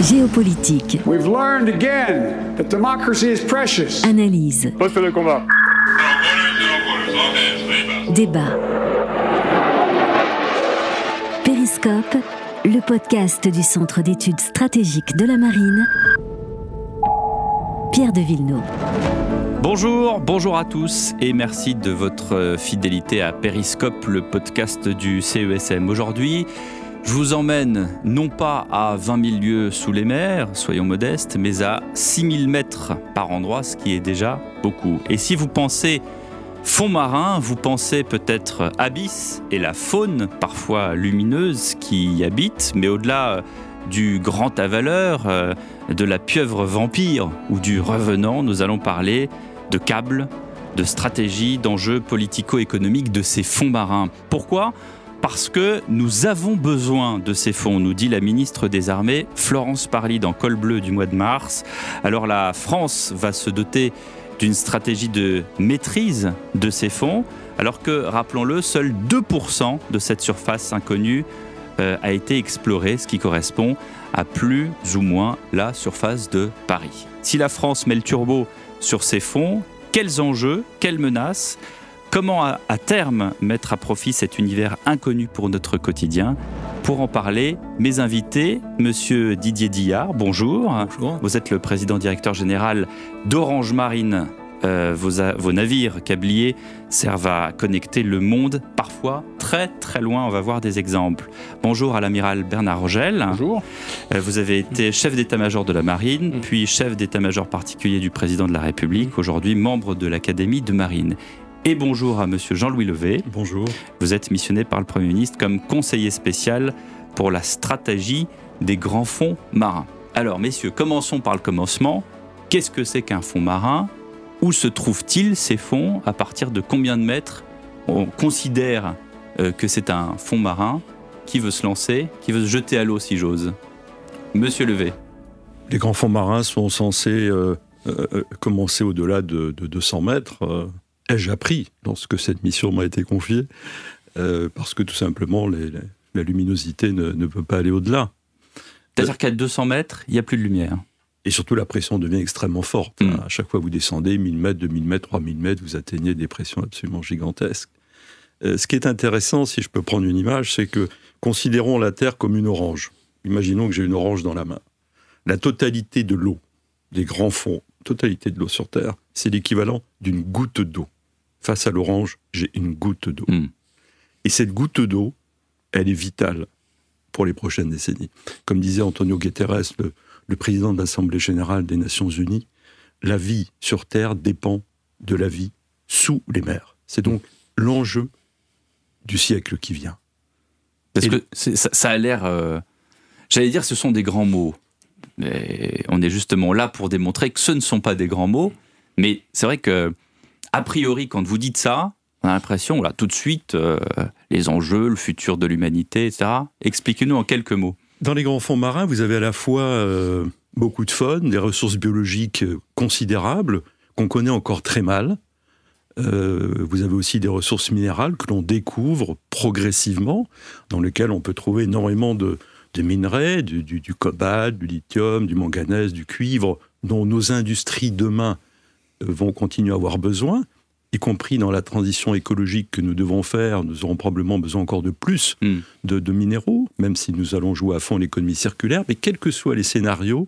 Géopolitique. We've learned again that democracy is precious. Analyse. Poste de combat. Débat. Périscope, le podcast du Centre d'études stratégiques de la marine. Pierre de Villeneuve. Bonjour, bonjour à tous et merci de votre fidélité à Périscope, le podcast du CESM. Aujourd'hui, je vous emmène non pas à 20 000 lieues sous les mers, soyons modestes, mais à 6 000 mètres par endroit, ce qui est déjà beaucoup. Et si vous pensez fond marin, vous pensez peut-être abysse et la faune, parfois lumineuse, qui y habite, mais au-delà du grand avaleur, euh, de la pieuvre vampire ou du revenant, nous allons parler de câbles, de stratégie, d'enjeux politico-économiques de ces fonds marins. Pourquoi? Parce que nous avons besoin de ces fonds, nous dit la ministre des Armées, Florence Parly, dans Col Bleu du mois de mars. Alors la France va se doter d'une stratégie de maîtrise de ces fonds, alors que, rappelons-le, seuls 2% de cette surface inconnue euh, a été explorée, ce qui correspond à plus ou moins la surface de Paris. Si la France met le turbo sur ces fonds, quels enjeux, quelles menaces Comment à, à, terme mettre à profit cet univers inconnu pour notre quotidien? Pour en parler, mes invités, Monsieur Didier Dillard, bonjour. bonjour. Vous êtes le président directeur général d'Orange Marine. Euh, vos, vos, navires câbliers servent à connecter le monde, parfois très très loin. On va voir des exemples. Bonjour à l'amiral Bernard Rogel. Bonjour. Euh, vous avez été chef d'état-major de la marine, mmh. puis chef d'état-major particulier du président de la République, aujourd'hui membre de l'Académie de marine. Et bonjour à Monsieur Jean-Louis Levé. Bonjour. Vous êtes missionné par le Premier ministre comme conseiller spécial pour la stratégie des grands fonds marins. Alors, messieurs, commençons par le commencement. Qu'est-ce que c'est qu'un fonds marin? Où se trouvent-ils ces fonds? À partir de combien de mètres? On considère euh, que c'est un fonds marin Qui veut se lancer Qui veut se jeter à l'eau, si j'ose Monsieur Levé. Les grands fonds marins sont censés euh, euh, commencer au-delà de, de, 200 mètres ai-je appris lorsque cette mission m'a été confiée, euh, parce que tout simplement, les, les, la luminosité ne, ne, peut pas aller au-delà. C'est-à-dire qu'à 200 mètres, il n'y a plus de lumière. Et surtout, la pression devient extrêmement forte. Mm. À chaque fois que vous descendez, 1000 mètres, 2000 mètres, 3000 mètres, vous atteignez des pressions absolument gigantesques. Euh, ce qui est intéressant, si je peux prendre une image, c'est que considérons la Terre comme une orange. Imaginons que j'ai une orange dans la main. La totalité de l'eau, des grands fonds, totalité de l'eau sur Terre, c'est l'équivalent d'une goutte d'eau face à l'orange, j'ai une goutte d'eau. Mm. Et cette goutte d'eau, elle est vitale pour les prochaines décennies. Comme disait Antonio Guterres, le, le président de l'Assemblée générale des Nations unies, la vie sur Terre dépend de la vie sous les mers. C'est donc l'enjeu du siècle qui vient. Parce Et que ça, ça, a l'air... Euh... J'allais dire, ce sont des grands mots. Et on est justement là pour démontrer que ce ne sont pas des grands mots, mais c'est vrai que a priori, quand vous dites ça, on a l'impression, là, tout de suite, euh, les enjeux, le futur de l'humanité, etc. Expliquez-nous en quelques mots. Dans les grands fonds marins, vous avez à la fois euh, beaucoup de faune, des ressources biologiques considérables qu'on connaît encore très mal. Euh, vous avez aussi des ressources minérales que l'on découvre progressivement, dans lesquelles on peut trouver énormément de, minerais, du, du, cobalt, du lithium, du manganèse, du cuivre, dont nos industries demain vont continuer à avoir besoin, y compris dans la transition écologique que nous devons faire, nous aurons probablement besoin encore de plus mm. de, de, minéraux, même si nous allons jouer à fond l'économie circulaire, mais quels que soient les scénarios,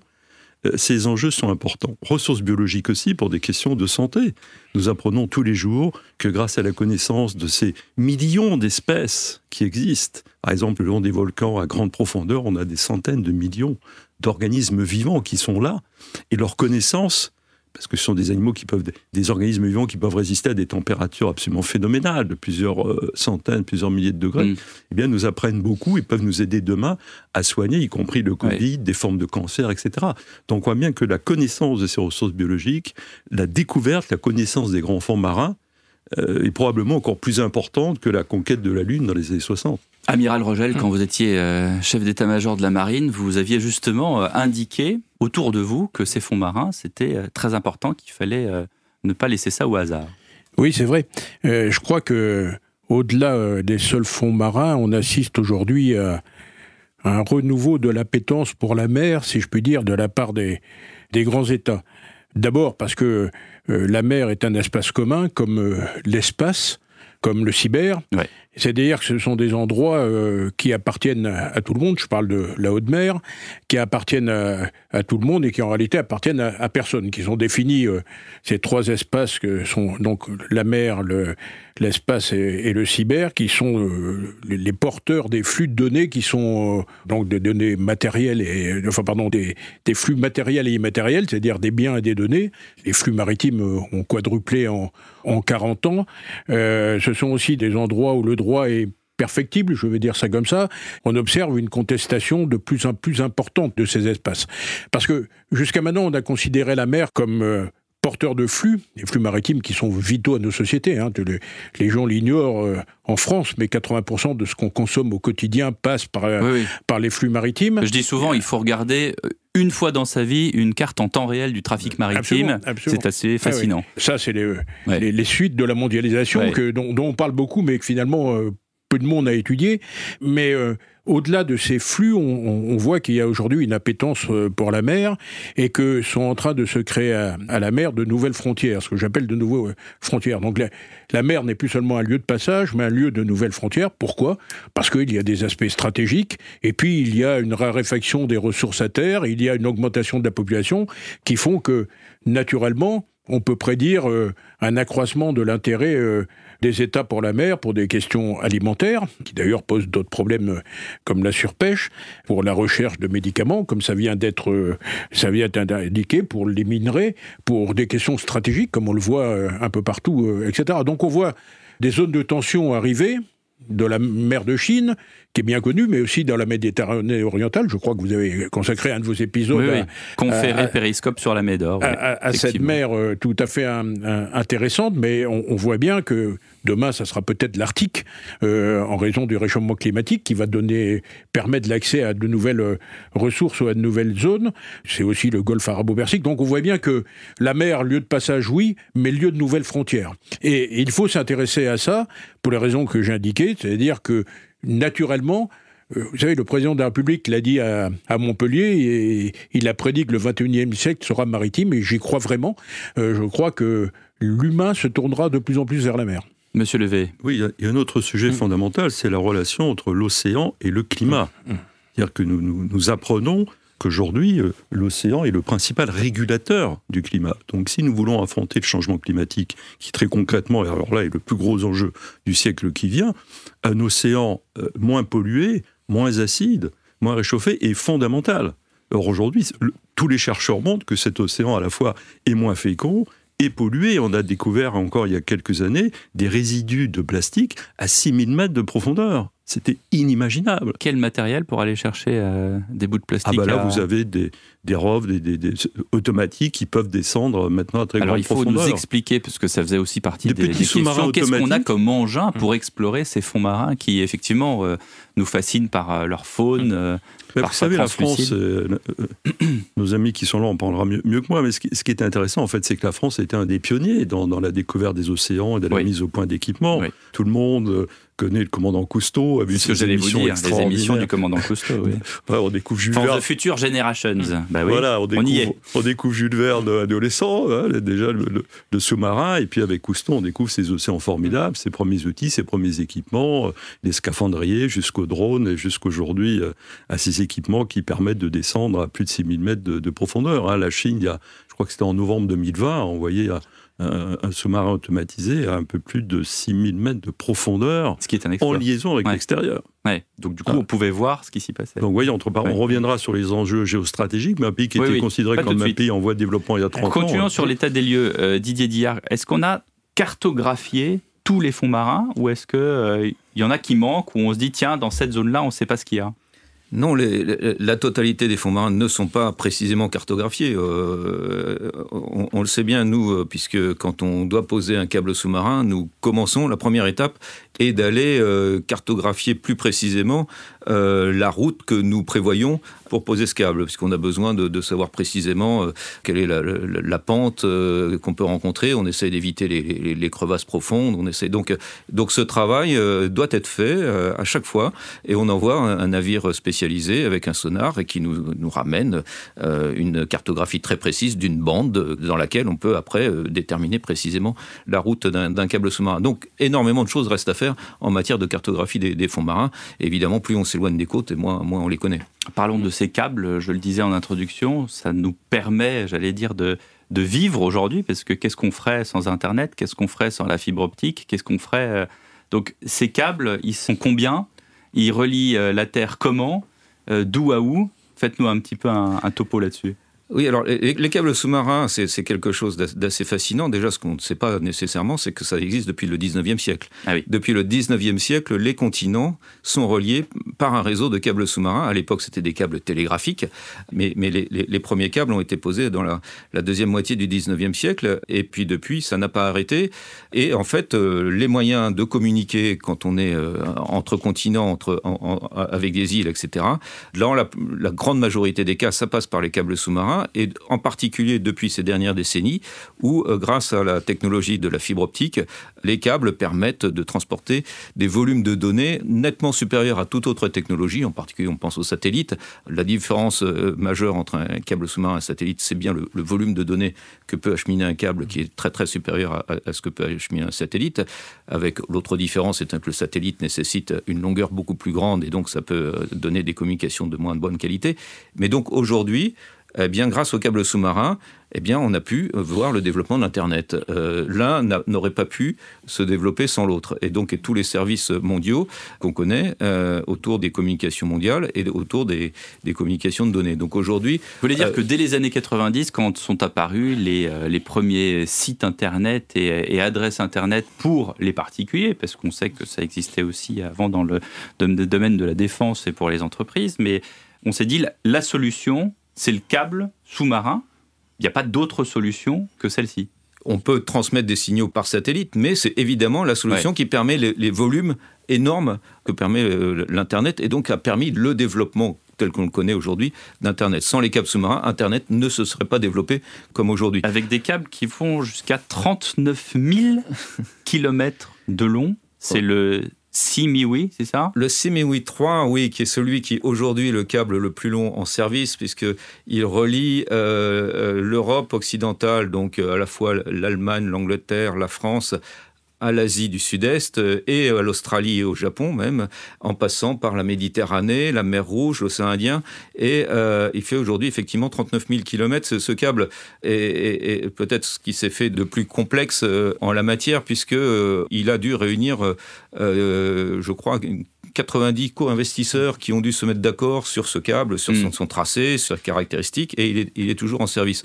euh, ces enjeux sont importants. Ressources biologiques aussi pour des questions de santé. Nous apprenons tous les jours que grâce à la connaissance de ces millions d'espèces qui existent, par exemple le long des volcans à grande profondeur, on a des centaines de millions d'organismes vivants qui sont là, et leur connaissance parce que ce sont des animaux qui peuvent, des organismes vivants qui peuvent résister à des températures absolument phénoménales, de plusieurs euh, centaines, plusieurs milliers de degrés, mm. eh bien, nous apprennent beaucoup et peuvent nous aider demain à soigner, y compris le Covid, ouais. des formes de cancer, etc. Donc, on voit bien que la connaissance de ces ressources biologiques, la découverte, la connaissance des grands fonds marins, euh, est probablement encore plus importante que la conquête de la Lune dans les années 60. Amiral Rogel, quand vous étiez euh, chef d'état-major de la marine, vous aviez justement euh, indiqué autour de vous que ces fonds marins, c'était euh, très important, qu'il fallait ne pas laisser ça au hasard. Oui, c'est vrai. Euh, je crois que au-delà des seuls fonds marins, on assiste aujourd'hui à un renouveau de l'appétence pour la mer, si je puis dire, de la part des, des grands États. D'abord parce que euh, la mer est un espace commun, comme euh, l'espace, comme le cyber. Ouais. C'est-à-dire que ce sont des endroits euh, qui appartiennent à, tout le monde. Je parle de la haute mer, qui appartiennent à, à tout le monde et qui en réalité appartiennent à, à personne. Qui sont définis euh, ces trois espaces que sont donc la mer, le, l'espace et, le cyber, qui sont euh, les, porteurs des flux de données qui sont euh, donc des données matérielles et enfin pardon des, flux matériels et immatériels, c'est-à-dire des biens et des données. Les flux maritimes euh, ont quadruplé en, en 40 ans. Ce sont aussi des endroits où le droit est perfectible, je vais dire ça comme ça, on observe une contestation de plus en plus importante de ces espaces. Parce que jusqu'à maintenant, on a considéré la mer comme euh, porteur de flux, des flux maritimes qui sont vitaux à nos sociétés. Hein. Les, les, gens l'ignorent euh, en France, mais 80% de ce qu'on consomme au quotidien passe par, euh, oui, oui. par les flux maritimes. Je dis souvent, il faut regarder euh, une fois dans sa vie une carte en temps réel du trafic maritime. C'est assez fascinant. Ah oui. Ça, c'est les, ouais. les, les, suites de la mondialisation ouais. que, dont, dont, on parle beaucoup, mais que finalement peu de monde a étudié. Mais euh, au-delà de ces flux, on, voit qu'il y a aujourd'hui une appétence euh, pour la mer et que sont en train de se créer à, à la mer de nouvelles frontières, ce que j'appelle de nouvelles euh, frontières. Donc la, mer n'est plus seulement un lieu de passage, mais un lieu de nouvelles frontières. Pourquoi? Parce qu'il y a des aspects stratégiques et puis il y a une raréfaction des ressources à terre, il y a une augmentation de la population qui font que naturellement, on peut prédire un accroissement de l'intérêt euh, des États pour la mer pour des questions alimentaires, qui d'ailleurs posent d'autres problèmes euh, comme la surpêche, pour la recherche de médicaments, comme ça vient d'être euh, indiqué, pour les minerais, pour des questions stratégiques, comme on le voit euh, un peu partout, etc. Donc on voit des zones de tension arriver de la mer de Chine, qui est bien connue, mais aussi dans la Méditerranée orientale. Je crois que vous avez consacré un de vos épisodes. Oui, oui. Conféré périscope sur la Médor. Oui, à, à cette mer euh, tout à fait un, un, intéressante, mais on, on, voit bien que demain, ça sera peut-être l'Arctique, euh, en raison du réchauffement climatique, qui va donner, permettre l'accès à de nouvelles euh, ressources ou à de nouvelles zones. C'est aussi le golfe arabo-persique. Donc on voit bien que la mer, lieu de passage, oui, mais lieu de nouvelles frontières. Et, et il faut s'intéresser à ça pour les raisons que j'ai indiquées, c'est-à-dire que naturellement, euh, vous savez, le président de la République l'a dit à, à, Montpellier et il a prédit que le 21e siècle sera maritime et j'y crois vraiment. Euh, je crois que l'humain se tournera de plus en plus vers la mer. Monsieur Levé. Oui, il y a un autre sujet mmh. fondamental, c'est la relation entre l'océan et le climat. Mmh. C'est-à-dire que nous, nous, nous apprenons qu'aujourd'hui, euh, l'océan est le principal régulateur du climat. Donc si nous voulons affronter le changement climatique, qui très concrètement, et alors là, est le plus gros enjeu du siècle qui vient, un océan euh, moins pollué, moins acide, moins réchauffé est fondamental. Or aujourd'hui, tous les chercheurs montrent que cet océan à la fois est moins fécond, est pollué. On a découvert encore il y a quelques années des résidus de plastique à 6000 mètres de profondeur. C'était inimaginable. Quel matériel pour aller chercher euh, des bouts de plastique Ah bah là, à... vous avez des, des roves des, des, des, automatiques qui peuvent descendre maintenant à très Alors grande profondeur. il faut nous expliquer, parce que ça faisait aussi partie des, des, des questions, qu'est-ce qu'on a comme engin pour mmh. explorer ces fonds marins qui, effectivement, euh, nous fascinent par euh, leur faune, euh, Mais vous savez, la France, euh, nos amis qui sont là en parlera mieux, mieux que moi, mais ce qui, ce qui, est intéressant, en fait, c'est que la France était un des pionniers dans, dans, la découverte des océans et de la oui. mise au point d'équipement. Oui. Tout le monde connaît le commandant Cousteau, a vu ses émissions vous dire, les émissions du commandant Cousteau. Oui. ouais, on découvre Jules Verne. The Future Generations. Bah oui, voilà, on découvre, on, y est. on découvre Jules Verne adolescent, hein, déjà le, le, le sous-marin, et puis avec Cousteau, on découvre ses océans formidables, ses premiers outils, ses premiers équipements, les scaphandriers jusqu'aux drones et jusqu'aujourd'hui à ces équipements qui permettent de descendre à plus de 6000 mètres de, de profondeur. Hein. La Chine, il y a, je crois que c'était en novembre 2020, a envoyé un, un sous-marin automatisé à un peu plus de 6000 mètres de profondeur ce qui est un en liaison avec ouais. l'extérieur. Ouais. Donc du coup, ah. on pouvait voir ce qui s'y passait. Donc voyez, entre ouais. on reviendra sur les enjeux géostratégiques, mais un pays qui oui, était oui. considéré Pas comme un pays en voie de développement il y a 30 Continuons ans. Continuons sur l'état des lieux. Euh, Didier Dillard, est-ce qu'on a cartographié tous les fonds marins ou est-ce qu'il euh, y en a qui manquent, où on se dit, tiens, dans cette zone-là, on ne sait pas ce qu'il y a? Non, la totalité des fonds marins ne sont pas précisément cartographiés. Euh, on, on, le sait bien, nous, euh, puisque quand on doit poser un câble sous-marin, nous commençons, la première étape est d'aller euh, cartographier plus précisément la route que nous prévoyons pour poser ce câble, puisqu'on a besoin de, savoir précisément quelle est la, pente qu'on peut rencontrer. On essaie d'éviter les, crevasses profondes. On essaie donc donc ce travail doit être fait à chaque fois, et on envoie un, un navire spécialisé avec un sonar et qui nous, nous ramène une cartographie très précise d'une bande dans laquelle on peut après déterminer précisément la route d'un câble sous-marin. Donc énormément de choses restent à faire en matière de cartographie des, fonds marins. évidemment, plus on s'éloigne des côtes, et moins, on les connaît. Parlons de ces câbles, je le disais en introduction, ça nous permet, j'allais dire, de, de vivre aujourd'hui, parce que qu'est-ce qu'on ferait sans Internet? Qu'est-ce qu'on ferait sans la fibre optique? Qu'est-ce qu'on ferait euh, Donc ces câbles, ils sont combien? Ils relient euh, la Terre comment? Euh, D'où à où? Faites-nous un petit peu un topo là-dessus. Oui, alors les, câbles sous-marins, c'est quelque chose d'assez fascinant. Déjà, ce qu'on ne sait pas nécessairement, c'est que ça existe depuis le 19e siècle. Ah oui. Depuis le 19e siècle, les continents sont reliés par un réseau de câbles sous-marins. À l'époque, c'était des câbles télégraphiques, mais, mais les, les, premiers câbles ont été posés dans la, la, deuxième moitié du 19e siècle, et puis depuis, ça n'a pas arrêté. Et en fait, euh, les moyens de communiquer quand on est euh, entre continents, entre, avec des îles, etc., dans la, la grande majorité des cas, ça passe par les câbles sous-marins et en particulier depuis ces dernières décennies, où euh, grâce à la technologie de la fibre optique, les câbles permettent de transporter des volumes de données nettement supérieurs à toute autre technologie, en particulier on pense aux satellites. La différence euh, majeure entre un câble sous-marin et un satellite, c'est bien le, volume de données que peut acheminer un câble qui est très très supérieur à, ce que peut acheminer un satellite. Avec l'autre différence étant que le satellite nécessite une longueur beaucoup plus grande et donc ça peut euh, donner des communications de moins bonne qualité. Mais donc aujourd'hui, eh bien, grâce aux câbles sous-marins, eh bien, on a pu voir le développement de l'Internet. Euh, l'un n'aurait pas pu se développer sans l'autre. Et donc, tous les services mondiaux qu'on connaît euh, autour des communications mondiales et autour des, communications de données. Donc aujourd'hui... Vous voulez dire euh, que dès les années 90, quand sont apparus les, les premiers sites Internet et, adresses Internet pour les particuliers, parce qu'on sait que ça existait aussi avant dans le domaine de la défense et pour les entreprises, mais on s'est dit la solution, c'est le câble sous-marin. Il n'y a pas d'autre solution que celle-ci. On peut transmettre des signaux par satellite, mais c'est évidemment la solution qui permet les, volumes énormes que permet euh, l'Internet et donc a permis le développement tel qu'on le connaît aujourd'hui d'Internet. Sans les câbles sous-marins, Internet ne se serait pas développé comme aujourd'hui. Avec des câbles qui font jusqu'à 39 000 km de long. C'est le Simiwi, c'est ça? Le Simiwi 3, oui, qui est celui qui aujourd'hui le câble le plus long en service, puisqu'il relie euh, euh, l'Europe occidentale, donc euh, à la fois l'Allemagne, l'Angleterre, la France, à l'Asie du Sud-Est euh, et à l'Australie et au Japon même, en passant par la Méditerranée, la mer Rouge, l'océan Indien. Et euh, il fait aujourd'hui effectivement 39 000 km. Ce, câble est, peut-être ce qui s'est fait de plus complexe euh, en la matière, puisqu'il a dû réunir, je crois, 90 co-investisseurs qui ont dû se mettre d'accord sur ce câble, sur son, mm. tracé, sur ses caractéristiques, et il est toujours en service.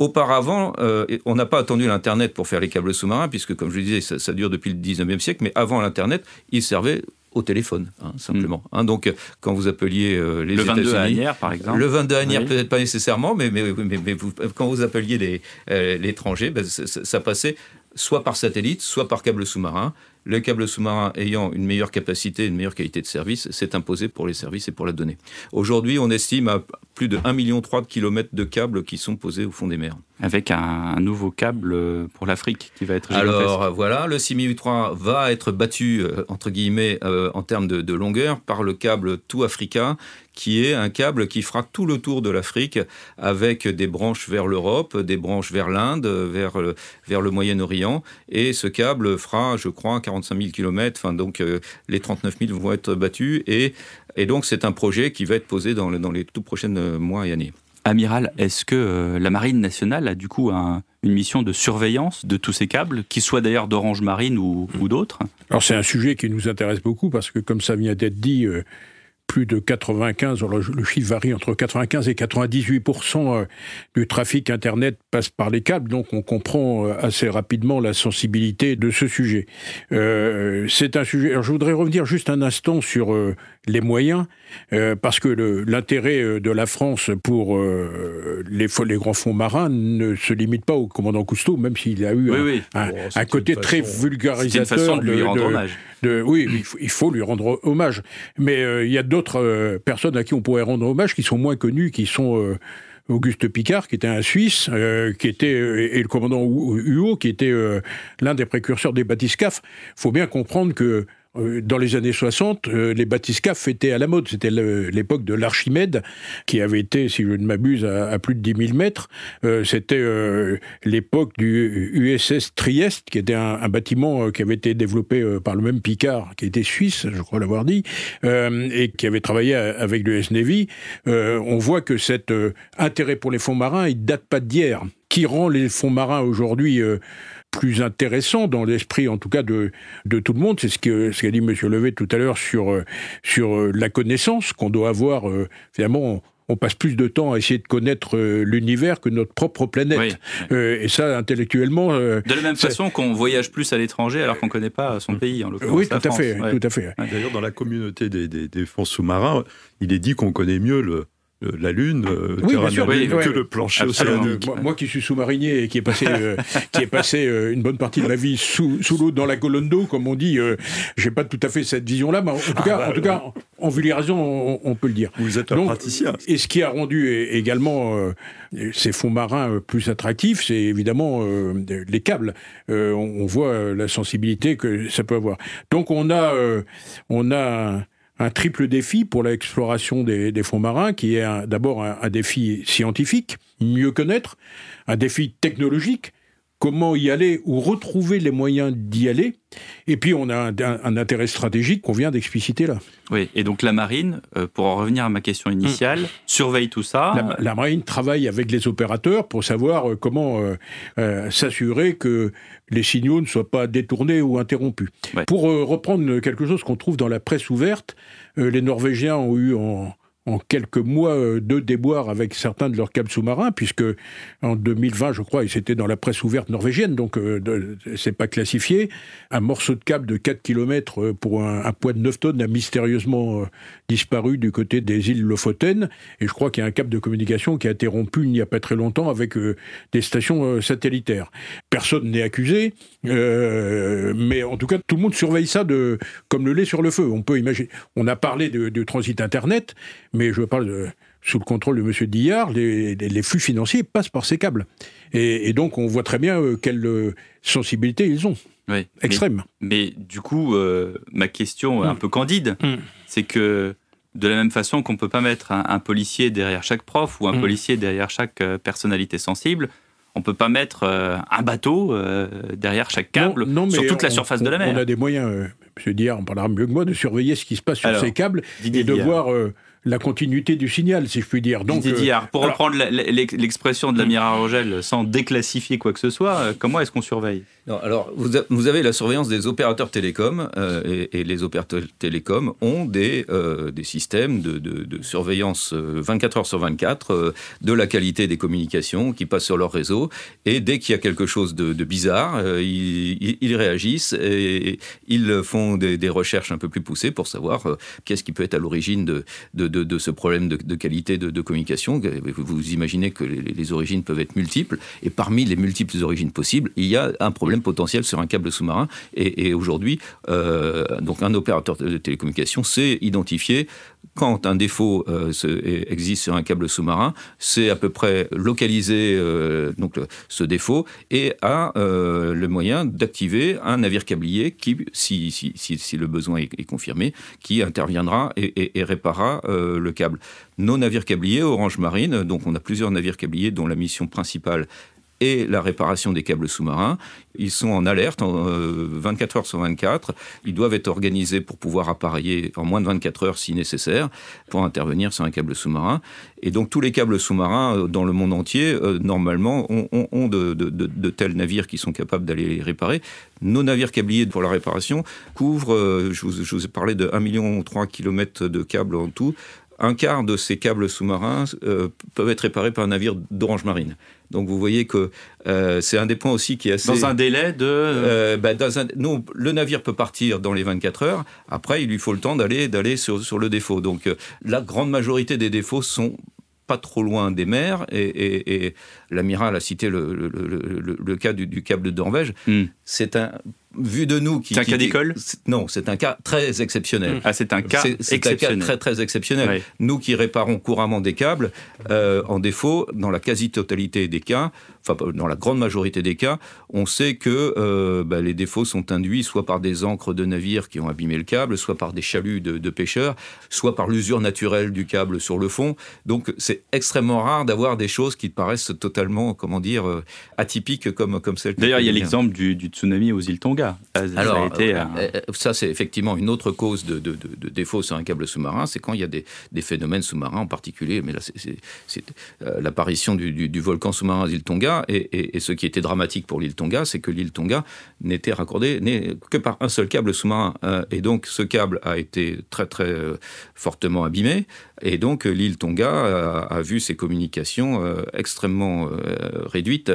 Auparavant, euh, on n'a pas attendu l'Internet pour faire les câbles sous-marins, puisque, comme je le disais, ça, dure depuis le 19e siècle, mais avant l'Internet, ils servaient au téléphone, hein, simplement. Mm. Hein, donc, quand vous appeliez euh, les le 22 Anières, par exemple. Le 22 Anières, peut-être pas nécessairement, mais, mais, mais, quand vous appeliez euh, l'étranger, ben, ça, passait soit par satellite, soit par câble sous-marin. Le câble sous-marin ayant une meilleure capacité, une meilleure qualité de service, s'est imposé pour les services et pour la donnée. Aujourd'hui, on estime à plus de 1,3 million de kilomètres de câbles qui sont posés au fond des mers. Avec un, nouveau câble pour l'Afrique qui va être Alors voilà, le 6003 va être battu, euh, entre guillemets, euh, en termes de, longueur par le câble Tout Africa, qui est un câble qui fera tout le tour de l'Afrique avec des branches vers l'Europe, des branches vers l'Inde, vers, vers le Moyen-Orient. Et ce câble fera, je crois, 45 000 km. Enfin, donc euh, les 39 000 vont être battus. Et, et donc c'est un projet qui va être posé dans, dans les tout prochains mois et années. Amiral, est-ce que euh, la Marine nationale a du coup une mission de surveillance de tous ces câbles, qu'ils soient d'ailleurs d'Orange Marine ou, d'autres? Alors c'est un sujet qui nous intéresse beaucoup parce que comme ça vient d'être dit, euh, plus de 95, le, chiffre varie entre 95 et 98% euh, du trafic Internet passe par les câbles, donc on comprend euh, assez rapidement la sensibilité de ce sujet. Euh, c'est un sujet. Alors je voudrais revenir juste un instant sur les moyens, euh, parce que l'intérêt euh, de la France pour euh, les, les, grands fonds marins ne se limite pas au commandant Cousteau, même s'il a eu un, côté très vulgarisateur. Une façon de lui rendre hommage. oui, il faut, lui rendre hommage. Mais il y a d'autres personnes à qui on pourrait rendre hommage qui sont moins connues, qui sont... Auguste Picard, qui était un Suisse, qui était et le commandant Huot, qui était l'un des précurseurs des bathyscaphes. Il faut bien comprendre que euh, dans les années 60, euh, les bathyscaphes étaient à la mode. C'était l'époque de l'Archimède, qui avait été, si je ne m'abuse, à, plus de 10 000 mètres. Euh, c'était l'époque du USS Trieste, qui était un, bâtiment qui avait été développé par le même Picard, qui était suisse, je crois l'avoir dit, et qui avait travaillé avec le S-Navy. on voit que cet intérêt pour les fonds marins, il date pas d'hier. Qui rend les fonds marins aujourd'hui plus intéressant dans l'esprit, en tout cas, de, de tout le monde. C'est ce qu'a ce qu'a dit M. Levet tout à l'heure sur, euh, sur euh, la connaissance qu'on doit avoir. Euh, finalement, on, passe plus de temps à essayer de connaître l'univers que notre propre planète. et ça, intellectuellement... de la même façon qu'on voyage plus à l'étranger alors qu'on ne connaît pas son pays, en l'occurrence. Oui, tout à, fait, tout à fait. D'ailleurs, dans la communauté des, des, des fonds sous-marins, il est dit qu'on connaît mieux le, la Lune, euh, oui, bien sûr, que le plancher océanique. Moi, qui suis sous-marinier et qui ai passé, euh, qui est passé euh, une bonne partie de ma vie sous, sous l'eau, dans la colonne d'eau, comme on dit, j'ai pas tout à fait cette vision-là, mais en tout ah cas, bah, en, tout cas en vulgarisation, on, peut le dire. Vous êtes un praticien. Et ce qui a rendu également ces fonds marins plus attractifs, c'est évidemment les câbles. On, voit la sensibilité que ça peut avoir. Donc on a, on a un triple défi pour l'exploration des, fonds marins, qui est d'abord un, défi scientifique, mieux connaître, un défi technologique, comment y aller ou retrouver les moyens d'y aller. Et puis on a un, intérêt stratégique qu'on vient d'expliciter là. Oui, et donc la marine, euh, pour en revenir à ma question initiale, hum. surveille tout ça. La, marine travaille avec les opérateurs pour savoir euh, comment euh, s'assurer que les signaux ne soient pas détournés ou interrompus. Pour reprendre quelque chose qu'on trouve dans la presse ouverte, les Norvégiens ont eu en, en quelques mois euh, de déboires avec certains de leurs câbles sous-marins, puisque en 2020, je crois, et c'était dans la presse ouverte norvégienne, donc euh, c'est pas classifié, un morceau de câble de 4 km euh, pour un, poids de 9 tonnes a mystérieusement disparu du côté des îles Lofoten, et je crois qu'il y a un câble de communication qui a été rompu il n'y a pas très longtemps avec des stations satellitaires. Personne n'est accusé, mais en tout cas, tout le monde surveille ça comme le lait sur le feu. On peut imaginer. On a parlé de transit Internet, mais je parle sous le contrôle de M. Dillard, les, flux financiers passent par ces câbles. Et, donc on voit très bien euh, quelle euh, sensibilité ils ont. Oui, Extrême. Mais, du coup, euh, ma question un mm. peu candide, mm. c'est que de la même façon qu'on ne peut pas mettre un, policier derrière chaque prof ou un mm. policier derrière chaque personnalité sensible, on ne peut pas mettre un bateau derrière chaque câble sur toute la surface de la mer. On a des moyens, M. Dillard en parlera mieux que moi, de surveiller ce qui se passe sur ces câbles et de voir la continuité du signal, si je puis dire. Donc, Didier, euh, pour reprendre l'expression de l'amiral Rogel, sans déclassifier quoi que ce soit, euh, comment est-ce qu'on surveille? Alors, vous, avez la surveillance des opérateurs télécoms, euh, et, les opérateurs télécoms ont des, euh, des systèmes de, de, surveillance 24 euh, heures sur 24 de la qualité des communications qui passent sur leur réseau. Et dès qu'il y a quelque chose de, bizarre, ils, ils, réagissent et ils font des, recherches un peu plus poussées pour savoir qu'est-ce qui peut être à l'origine de, de, ce problème de, qualité de, communication. Vous, imaginez que les, les origines peuvent être multiples, et parmi les multiples origines possibles, il y a un problème potentiel sur un câble sous-marin. Et, aujourd'hui, euh, donc un opérateur de télécommunication sait identifier quand un défaut euh, existe sur un câble sous-marin, c'est à peu près localiser euh, donc ce défaut et a le moyen d'activer un navire câblier qui, si, si, si, le besoin est, confirmé, qui interviendra et, et réparera le câble. Nos navires câbliers, Orange Marine, donc on a plusieurs navires câbliers dont la mission principale et la réparation des câbles sous-marins. Ils sont en alerte en, 24 euh, heures sur 24. Ils doivent être organisés pour pouvoir appareiller en moins de 24 heures si nécessaire pour intervenir sur un câble sous-marin. Et donc tous les câbles sous-marins euh, dans le monde entier, euh, normalement, ont, de, tels navires qui sont capables d'aller les réparer. Nos navires câbliers pour la réparation couvrent, je, vous, ai parlé de 1,3 million km de câbles en tout. Un quart de ces câbles sous-marins peuvent être réparés par un navire d'Orange Marine. Donc vous voyez que c'est un des points aussi qui est assez... Dans un délai de... Bah, dans un... Non, le navire peut partir dans les 24 heures. Après, il lui faut le temps d'aller d'aller sur, sur le défaut. Donc la grande majorité des défauts sont pas trop loin des mers, et, l'amiral a cité le, cas du, câble de Norvège. Hmm. C'est un vu de nous qui. C'est un cas d'école Non, c'est un cas très exceptionnel. Ah, c'est un cas exceptionnel. Un cas très très exceptionnel. Nous qui réparons couramment des câbles, euh, en défaut, dans la quasi-totalité des cas, enfin dans la grande majorité des cas, on sait que euh, bah, les défauts sont induits soit par des encres de navires qui ont abîmé le câble, soit par des chaluts de, pêcheurs, soit par l'usure naturelle du câble sur le fond. Donc c'est extrêmement rare d'avoir des choses qui paraissent totalement, comment dire, euh, atypiques comme, comme celles D'ailleurs, il y a l'exemple du, tsunami aux îles Tonga. Alors, euh, ça, c'est effectivement une autre cause de, de, défaut sur un câble sous-marin, c'est quand il y a des, phénomènes sous-marins en particulier, mais là, c'est l'apparition du, du, volcan sous-marin îles Tonga et, ce qui était dramatique pour l'île Tonga, c'est que l'île Tonga n'était raccordée que par un seul câble sous-marin. Euh, et donc ce câble a été très très euh, fortement abîmé. Et donc l'île Tonga a, vu ses communications euh, extrêmement réduites.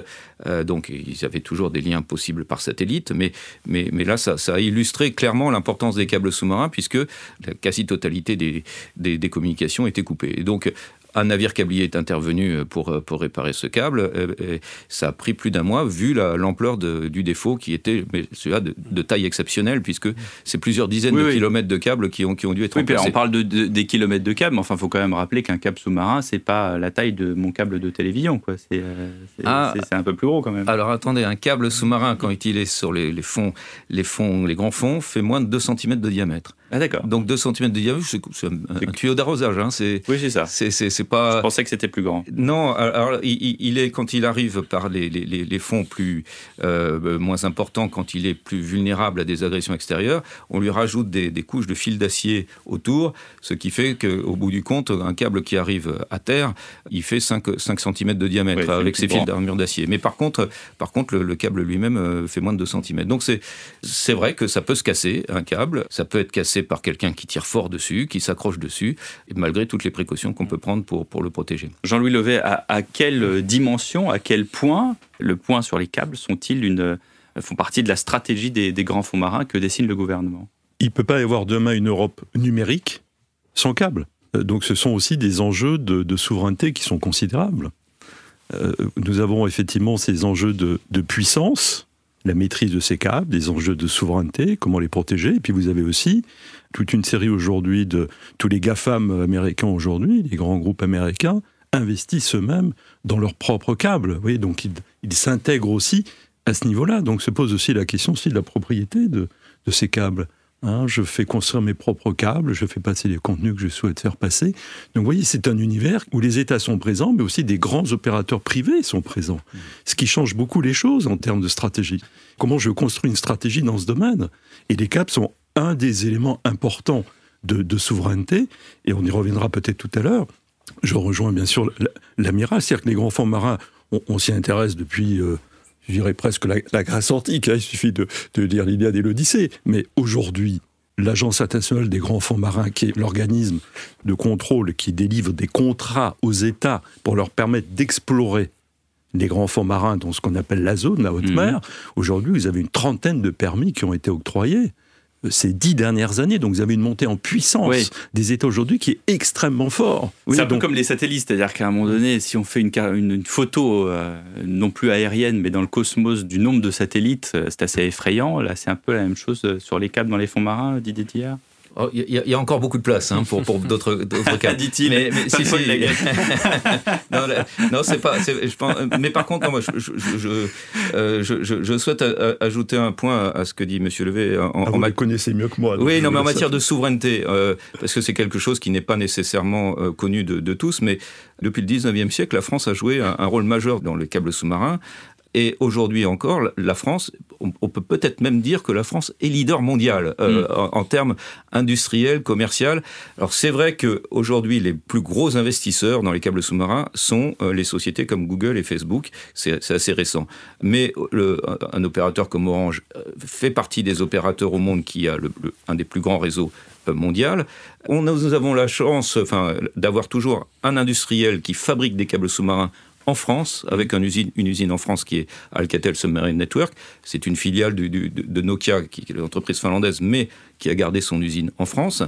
donc ils avaient toujours des liens possibles par satellite, mais, mais, là ça, a illustré clairement l'importance des câbles sous-marins puisque la quasi-totalité des, communications. Et donc un navire câblier est intervenu euh, pour, euh, pour réparer ce câble. Et ça a pris plus d'un mois, vu l'ampleur du défaut qui était celui-là de, taille exceptionnelle, puisque c'est plusieurs dizaines de kilomètres de câbles qui ont, qui ont dû être oui, on parle de, des kilomètres de câbles, mais enfin, il faut quand même rappeler qu'un câble sous-marin, c'est pas la taille de mon câble de télévision. quoi. C'est euh, ah, un peu plus gros quand même. Alors attendez, un câble sous-marin, quand il est sur les, les, fonds, les fonds, les grands fonds, fait moins de 2 cm de diamètre. Ah d'accord. Donc 2 cm de diamètre, c'est un, tuyau d'arrosage. Hein, oui, c'est ça. C'est pas... Je pensais que c'était plus grand. Non, alors il, est, quand il arrive par les, les, les fonds plus, euh, moins importants, quand il est plus vulnérable à des agressions extérieures, on lui rajoute des, des couches de fil d'acier autour, ce qui fait qu'au bout du compte, un câble qui arrive à terre, il fait 5, 5 cm de diamètre avec ses fils d'armure d'acier. Mais par contre, par contre le, câble lui-même euh, fait moins de 2 cm. Donc c'est vrai que ça peut se casser, un câble. Ça peut être cassé par quelqu'un qui tire fort dessus, qui s'accroche dessus, et malgré toutes les précautions qu'on peut prendre pour, pour le protéger. Jean-Louis Levet, à, quelle dimension, à quel point le point sur les câbles sont-ils une, font partie de la stratégie des, grands fonds marins que dessine le gouvernement? Il ne peut pas y avoir demain une Europe numérique sans câbles. Euh, donc ce sont aussi des enjeux de, souveraineté qui sont considérables. Euh, nous avons effectivement ces enjeux de, de puissance, la maîtrise de ces câbles, des enjeux de souveraineté, comment les protéger. Et puis vous avez aussi toute une série aujourd'hui de tous les GAFAM américains aujourd'hui, les grands groupes américains, investissent eux-mêmes dans leurs propres câbles. Vous donc ils s'intègrent aussi à ce niveau-là. Donc se pose aussi la question aussi de la propriété de, de ces câbles. Hein, je fais construire mes propres câbles, je fais passer les contenus que je souhaite faire passer. Donc vous voyez, c'est un univers où les États sont présents, mais aussi des grands opérateurs privés sont présents. Ce qui change beaucoup les choses en termes de stratégie. Comment je construis une stratégie dans ce domaine? Et les câbles sont un des éléments importants de, souveraineté, et on y reviendra peut-être tout à l'heure. Je rejoins bien sûr l'amiral, c'est-à-dire que les grands fonds marins, on, s'y intéresse depuis... Euh, je dirais presque la, Grèce antique, hein, il suffit de, de lire l'Iliade et l'Odyssée. Mais aujourd'hui, l'Agence internationale des grands fonds marins, qui est l'organisme de contrôle qui délivre des contrats aux États pour leur permettre d'explorer les grands fonds marins dans ce qu'on appelle la zone, la haute mhm. mer, aujourd'hui, vous avez une trentaine de permis qui ont été octroyés ces dix dernières années. Donc vous avez une montée en puissance des États aujourd'hui qui est extrêmement fort. c'est un peu comme les satellites, c'est-à-dire qu'à un moment donné, si on fait une, une, photo euh, non plus aérienne, mais dans le cosmos du nombre de satellites, euh, c'est assez effrayant. Là, c'est un peu la même chose euh, sur les câbles dans les fonds marins, Didier Tillard? Oh, il y, a encore beaucoup de place hein, pour, pour d'autres cas. Dit-il. Mais, mais si, si. non, non c'est pas. Je pense, mais par contre, moi, je, je, euh, je, je, souhaite ajouter un point à ce que dit Monsieur Levé. En, ah, vous le connaissez mieux que moi. Oui, non, mais en matière de souveraineté, euh, parce que c'est quelque chose qui n'est pas nécessairement euh, connu de, de, tous, mais depuis le 19e siècle, la France a joué un, un rôle majeur dans les câbles sous-marins et aujourd'hui encore, la France, on, peut peut-être même dire que la France est leader mondial euh, mm. en, termes industriels, commerciaux. Alors c'est vrai qu'aujourd'hui, les plus gros investisseurs dans les câbles sous-marins sont euh, les sociétés comme Google et Facebook. C'est assez récent. Mais le, un opérateur comme Orange euh, fait partie des opérateurs au monde qui a le, un des plus grands réseaux mondial. On, nous avons la chance enfin, d'avoir toujours un industriel qui fabrique des câbles sous-marins en France, avec une usine, en France qui est Alcatel Submarine Network. C'est une filiale de Nokia, qui est l'entreprise finlandaise, mais qui a gardé son usine en France.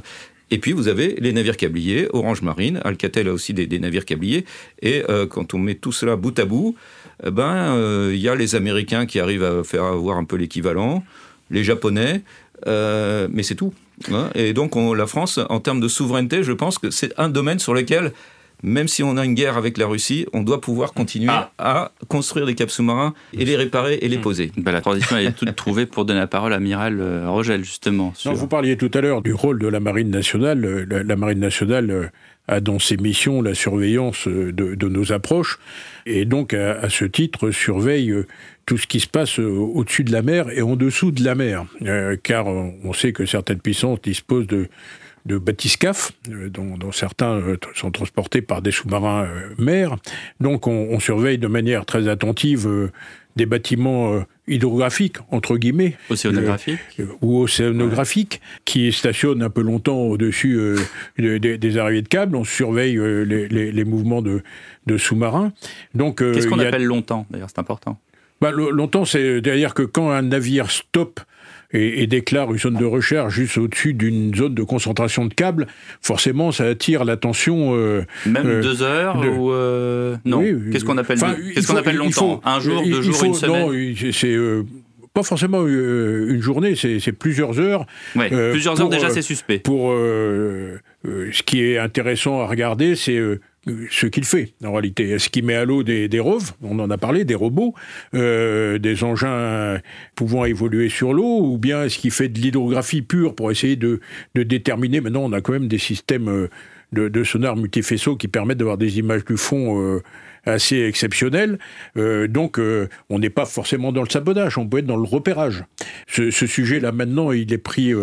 Et puis vous avez les navires câbliers, Orange Marine, Alcatel a aussi des, navires câbliers. Et euh, quand on met tout cela bout à bout, eh ben euh, il y a les Américains qui arrivent à faire avoir un peu l'équivalent, les Japonais, euh, mais c'est tout. Hein. Et donc la France, en termes de souveraineté, je pense que c'est un domaine sur lequel même si on a une guerre avec la Russie, on doit pouvoir continuer ah. à construire des câbles sous-marins et les réparer et les hmm. poser. Bah, la transition est toute trouvée pour donner la parole à l'amiral Rogel, justement. vous parliez tout à l'heure du rôle de la Marine nationale. La, Marine nationale a dans ses missions la surveillance de, nos approches et donc à, ce titre surveille tout ce qui se passe au-dessus de la mer et en dessous de la mer, euh, car on sait que certaines puissances disposent de de bathyscaphes, euh, dont, certains euh, sont transportés par des sous-marins mer. Donc on, surveille de manière très attentive des bâtiments hydrographiques, entre guillemets. Océanographiques Ou océanographiques, qui stationnent un peu longtemps au-dessus des arrivées de câbles. On surveille les, mouvements de, sous-marins. Donc, Qu'est-ce qu'on appelle longtemps, d'ailleurs, c'est important bah, Longtemps, c'est-à-dire que quand un navire stoppe et, déclare une zone de recherche juste au-dessus d'une zone de concentration de câbles, forcément, ça attire l'attention. Euh, Même euh, deux heures ou euh, non Qu'est-ce qu'on appelle, qu'est-ce qu'on appelle longtemps Un jour, deux jours, une semaine Non, c'est pas forcément une journée, c'est plusieurs heures. plusieurs heures déjà, c'est suspect. Pour ce qui est intéressant à regarder, c'est ce qu'il fait en réalité. Est-ce qu'il met à l'eau des, des on en a parlé, des robots, euh, des engins pouvant évoluer sur l'eau, ou bien est-ce qu'il fait de l'hydrographie pure pour essayer de, déterminer, maintenant on a quand même des systèmes euh, de, de sonar multifaisceaux qui permettent d'avoir des images du fond euh, assez exceptionnelles. donc on n'est pas forcément dans le sabotage, on peut être dans le repérage. Ce, ce sujet-là maintenant, il est pris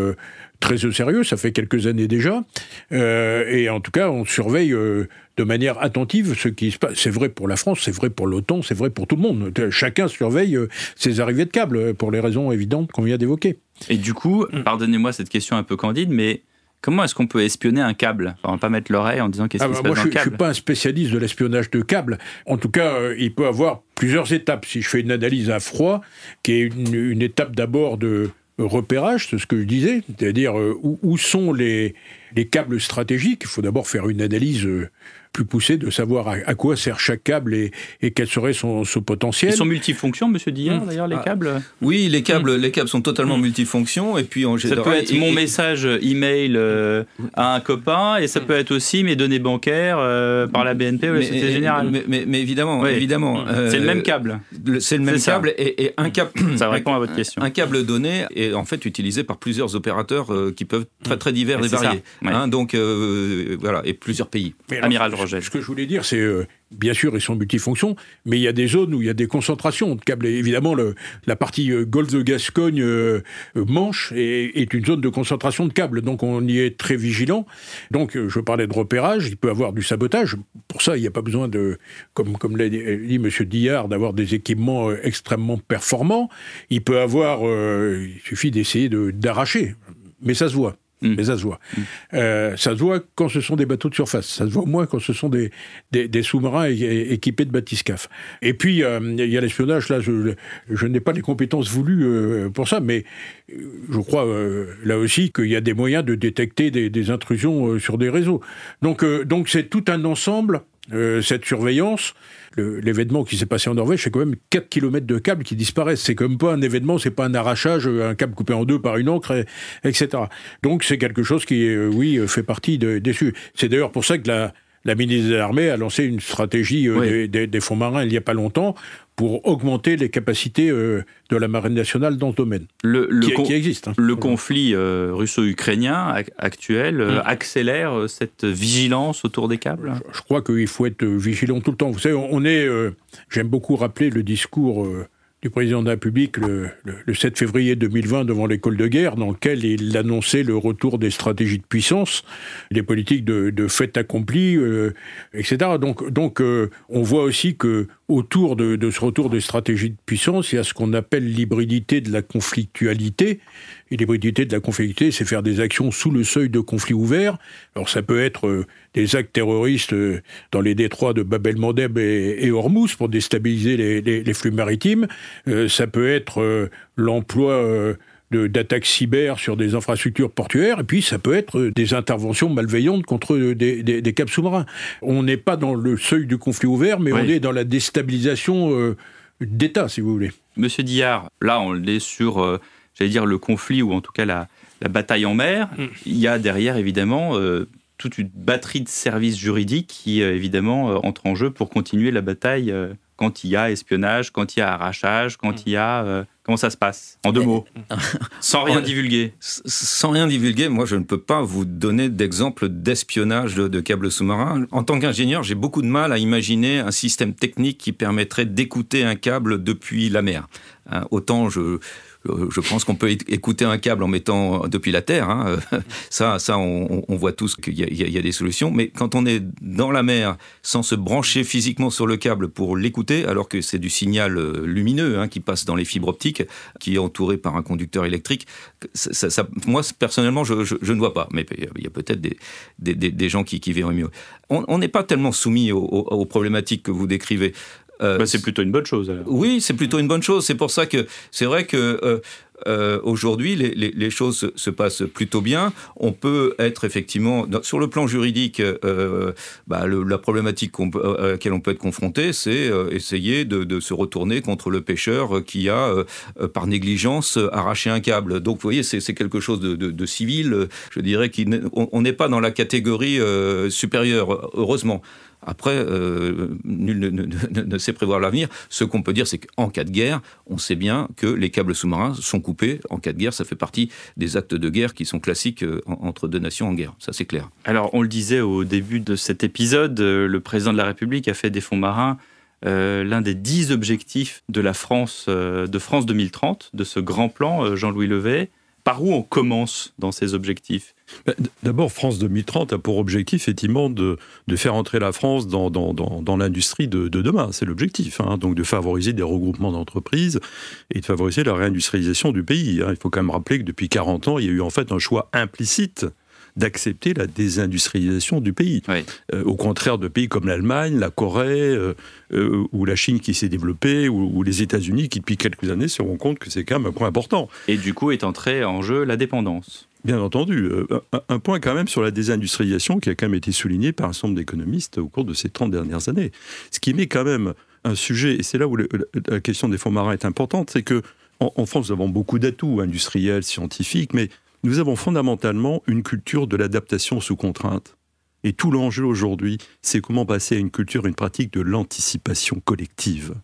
très au sérieux, ça fait quelques années déjà. Euh, et en tout cas, on surveille euh, de manière attentive ce qui se passe. C'est vrai pour la France, c'est vrai pour l'OTAN, c'est vrai pour tout le monde. Chacun surveille euh, ses arrivées de câbles pour les raisons évidentes qu'on vient d'évoquer. Et du coup, pardonnez-moi cette question un peu candide, mais Comment est-ce qu'on peut espionner un câble? On va pas mettre l'oreille en disant qu'est-ce ah qui se bah, passe dans le câble. Je suis pas un spécialiste de l'espionnage de câbles. En tout cas, il peut avoir plusieurs étapes. Si je fais une analyse à froid, qui est une étape d'abord de repérage, c'est ce que je disais, c'est-à-dire euh, où, sont les, les câbles stratégiques. Il faut d'abord faire une analyse euh, plus poussé de savoir à, quoi sert chaque câble et, quel serait son, potentiel. Ils sont multifonctions, Monsieur Dillard, mmh. d'ailleurs, les ah. câbles Oui, les câbles, mmh. les câbles sont totalement mmh. multifonctions. Et puis, en ça peut être mon message email euh, à un copain et ça peut être aussi mes données bancaires euh, par la BNP ou la Société Générale. Mais, mais, évidemment, évidemment. c'est le même câble. C'est le même câble et, un câble. ça répond à votre question. Un câble donné est en fait utilisé par plusieurs opérateurs euh, qui peuvent être très très divers et variés. Hein, donc voilà, et plusieurs pays. Amiral ce que je voulais dire, c'est euh, bien sûr, ils sont multifonctions, mais il y a des zones où il y a des concentrations de câbles. évidemment, la partie euh, Golfe de Gascogne euh, Manche est, une zone de concentration de câbles, donc on y est très vigilant. Donc, je parlais de repérage, il peut avoir du sabotage. Pour ça, il n'y a pas besoin de, comme, comme l'a dit M. Dillard, d'avoir des équipements extrêmement performants. Il peut avoir, il suffit d'essayer d'arracher, mais ça se voit. Mm. Mais ça se voit. Mm. Euh, ça se voit quand ce sont des bateaux de surface. Ça se voit moins quand ce sont des, des, sous-marins équipés de bathyscaphes. Et puis, euh, il y a l'espionnage. Là, je, je n'ai pas les compétences voulues euh, pour ça, mais je crois là aussi qu'il y a des moyens de détecter des, des intrusions sur des réseaux. Donc, donc c'est tout un ensemble cette surveillance, l'événement qui s'est passé en Norvège, c'est quand même 4 km de câbles qui disparaissent. C'est comme pas un événement, c'est pas un arrachage, un câble coupé en deux par une encre, etc. Donc c'est quelque chose qui, euh, oui, fait partie de, des C'est d'ailleurs pour ça que la, la ministre des Armées a lancé une stratégie euh, des, fonds marins il n'y a pas longtemps pour augmenter les capacités euh, de la marine nationale dans ce domaine, le, qui, existe. Hein. Le conflit euh, russo-ukrainien actuel mm. accélère cette vigilance autour des câbles? Je, je crois qu'il faut être vigilant tout le temps. Vous savez, on est... J'aime beaucoup rappeler le discours du président de la République le, 7 février 2020 devant l'école de guerre, dans lequel il annonçait le retour des stratégies de puissance, des politiques de, fait accompli, euh, etc. Donc, donc euh, on voit aussi que autour de, ce retour des stratégies de puissance, il y a ce qu'on appelle l'hybridité de la conflictualité. Et l'hybridité de la conflictualité, c'est faire des actions sous le seuil de conflit ouvert. Alors ça peut être euh, des actes terroristes euh, dans les détroits de Bab el-Mandeb et, Hormuz pour déstabiliser les, flux maritimes. Euh, ça peut être l'emploi d'attaques cyber sur des infrastructures portuaires, et puis ça peut être des interventions malveillantes contre des, des, caps sous-marins. On n'est pas dans le seuil du conflit ouvert, mais on est dans la déstabilisation d'État, si vous voulez. Monsieur Dillard, là on est sur, j'allais dire, le conflit, ou en tout cas la, bataille en mer. Mm. Il y a derrière, évidemment, euh, toute une batterie de services juridiques qui, évidemment, entrent en jeu pour continuer la bataille quand il y a espionnage, quand il y a arrachage, quand mm. il y a Comment ça se passe En deux mots? sans rien divulguer. Sans rien divulguer, moi je ne peux pas vous donner d'exemple d'espionnage de, câbles sous-marins. En tant qu'ingénieur, j'ai beaucoup de mal à imaginer un système technique qui permettrait d'écouter un câble depuis la mer. Hein, autant je, euh, je pense qu'on peut écouter un câble en mettant depuis la terre. Hein. Ça, ça, on, voit tous qu'il y, a des solutions. Mais quand on est dans la mer sans se brancher physiquement sur le câble pour l'écouter, alors que c'est du signal euh, lumineux hein, qui passe dans les fibres optiques, qui est entouré par un conducteur électrique, ça, moi personnellement, je, ne vois pas. Mais il y a peut-être des, gens qui, qui verraient mieux. On n'est pas tellement soumis aux problématiques que vous décrivez. Euh, bah, c'est plutôt une bonne chose. Oui, c'est plutôt une bonne chose. C'est pour ça que c'est vrai que euh, euh, aujourd'hui, les, choses se, passent plutôt bien. On peut être effectivement, sur le plan juridique, bah, la problématique à laquelle on peut être confronté, c'est essayer de, se retourner contre le pêcheur qui a, par négligence, arraché un câble. Donc, vous voyez, c'est quelque chose de, civil. Je dirais qu'on n'est pas dans la catégorie supérieure, heureusement. Après, euh, nul ne, sait prévoir l'avenir. Ce qu'on peut dire, c'est qu'en cas de guerre, on sait bien que les câbles sous-marins sont coupés. En cas de guerre, ça fait partie des actes de guerre qui sont classiques euh, entre deux nations en guerre. Ça, c'est clair. Alors, on le disait au début de cet épisode, euh, le président de la République a fait des fonds marins l'un des dix objectifs de la France, de France 2030, de ce grand plan, Jean-Louis Levet. Par où on commence dans ces objectifs? D'abord, France 2030 a pour objectif, effectivement, de, faire entrer la France dans, dans, l'industrie de, demain. C'est l'objectif. Hein. donc, de favoriser des regroupements d'entreprises et de favoriser la réindustrialisation du pays. Hein. Il faut quand même rappeler que depuis 40 ans, il y a eu en fait un choix implicite d'accepter la désindustrialisation du pays. Euh, au contraire de pays comme l'Allemagne, la Corée, euh, euh, ou la Chine qui s'est développée, ou, les États-Unis qui depuis quelques années se rendent compte que c'est quand même un point important. Et du coup est entrée en jeu la dépendance. Bien entendu. Euh, un, point quand même sur la désindustrialisation qui a quand même été souligné par un certain nombre d'économistes au cours de ces 30 dernières années. Ce qui met quand même un sujet, et c'est là où la question des fonds marins est importante, c'est que France, nous avons beaucoup d'atouts industriels, scientifiques, mais nous avons fondamentalement une culture de l'adaptation sous contrainte. Et tout l'enjeu aujourd'hui, c'est comment passer à une culture, une pratique de l'anticipation collective.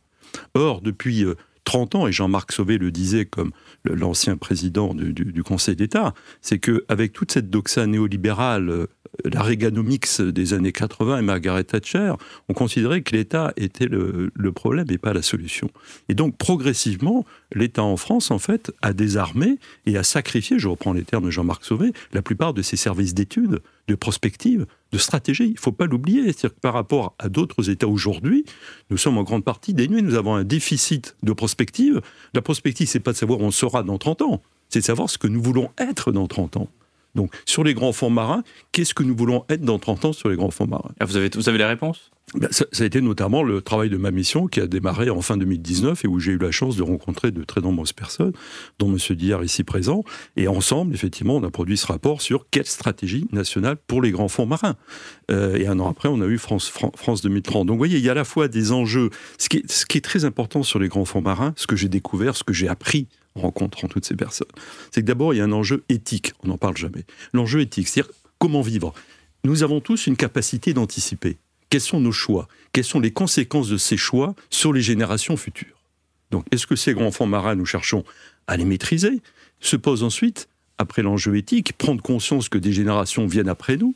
Or, depuis euh, 30 ans, et Jean-Marc Sauvé le disait comme l'ancien président du, Conseil d'État, c'est qu'avec toute cette doxa néolibérale, euh, la Reaganomics des années 80 et Margaret Thatcher, on considérait que l'État était le, problème et pas la solution. Et donc, progressivement, l'État en France, en fait, a désarmé et a sacrifié, je reprends les termes de Jean-Marc Sauvé, la plupart de ses services d'études, de prospective, de stratégie. Il ne faut pas l'oublier. C'est-à-dire que par rapport à d'autres États aujourd'hui, nous sommes en grande partie dénués. Nous avons un déficit de prospective. La prospective, c'est pas de savoir où on sera dans 30 ans. C'est de savoir ce que nous voulons être dans 30 ans. Donc, sur les grands fonds marins, qu'est-ce que nous voulons être dans 30 ans sur les grands fonds marins? Ah, vous, avez, vous avez les réponses? Ça, a été notamment le travail de ma mission qui a démarré en fin 2019 et où j'ai eu la chance de rencontrer de très nombreuses personnes, dont M. Diard ici présent. Et ensemble, effectivement, on a produit ce rapport sur quelle stratégie nationale pour les grands fonds marins. Euh, et un an après, on a eu France, France 2030. Donc vous voyez, il y a à la fois des enjeux. Ce qui est très important sur les grands fonds marins, ce que j'ai découvert, ce que j'ai appris en rencontrant toutes ces personnes, c'est que d'abord, il y a un enjeu éthique. On n'en parle jamais. L'enjeu éthique, c'est-à-dire comment vivre. Nous avons tous une capacité d'anticiper quels sont nos choix? Quelles sont les conséquences de ces choix sur les générations futures? Donc, est-ce que ces grands fonds marins, nous cherchons à les maîtriser? Se pose ensuite, après l'enjeu éthique, prendre conscience que des générations viennent après nous.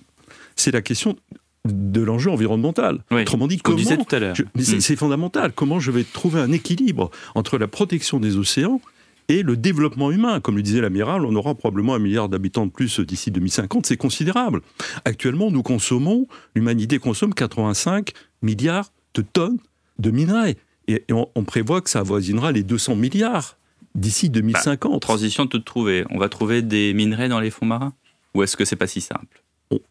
C'est la question de l'enjeu environnemental. Autrement dit, comment, tout à l'heure. Hmm. C'est fondamental. Comment je vais trouver un équilibre entre la protection des océans et le développement humain. Comme le disait l'amiral, on aura probablement un milliard d'habitants de plus d'ici 2050, c'est considérable. Actuellement, nous consommons, l'humanité consomme 85 milliards de tonnes de minerais. Et, on, prévoit que ça avoisinera les 200 milliards d'ici 2050. Bah, transition toute trouvée. On va trouver des minerais dans les fonds marins? Ou est-ce que c'est pas si simple?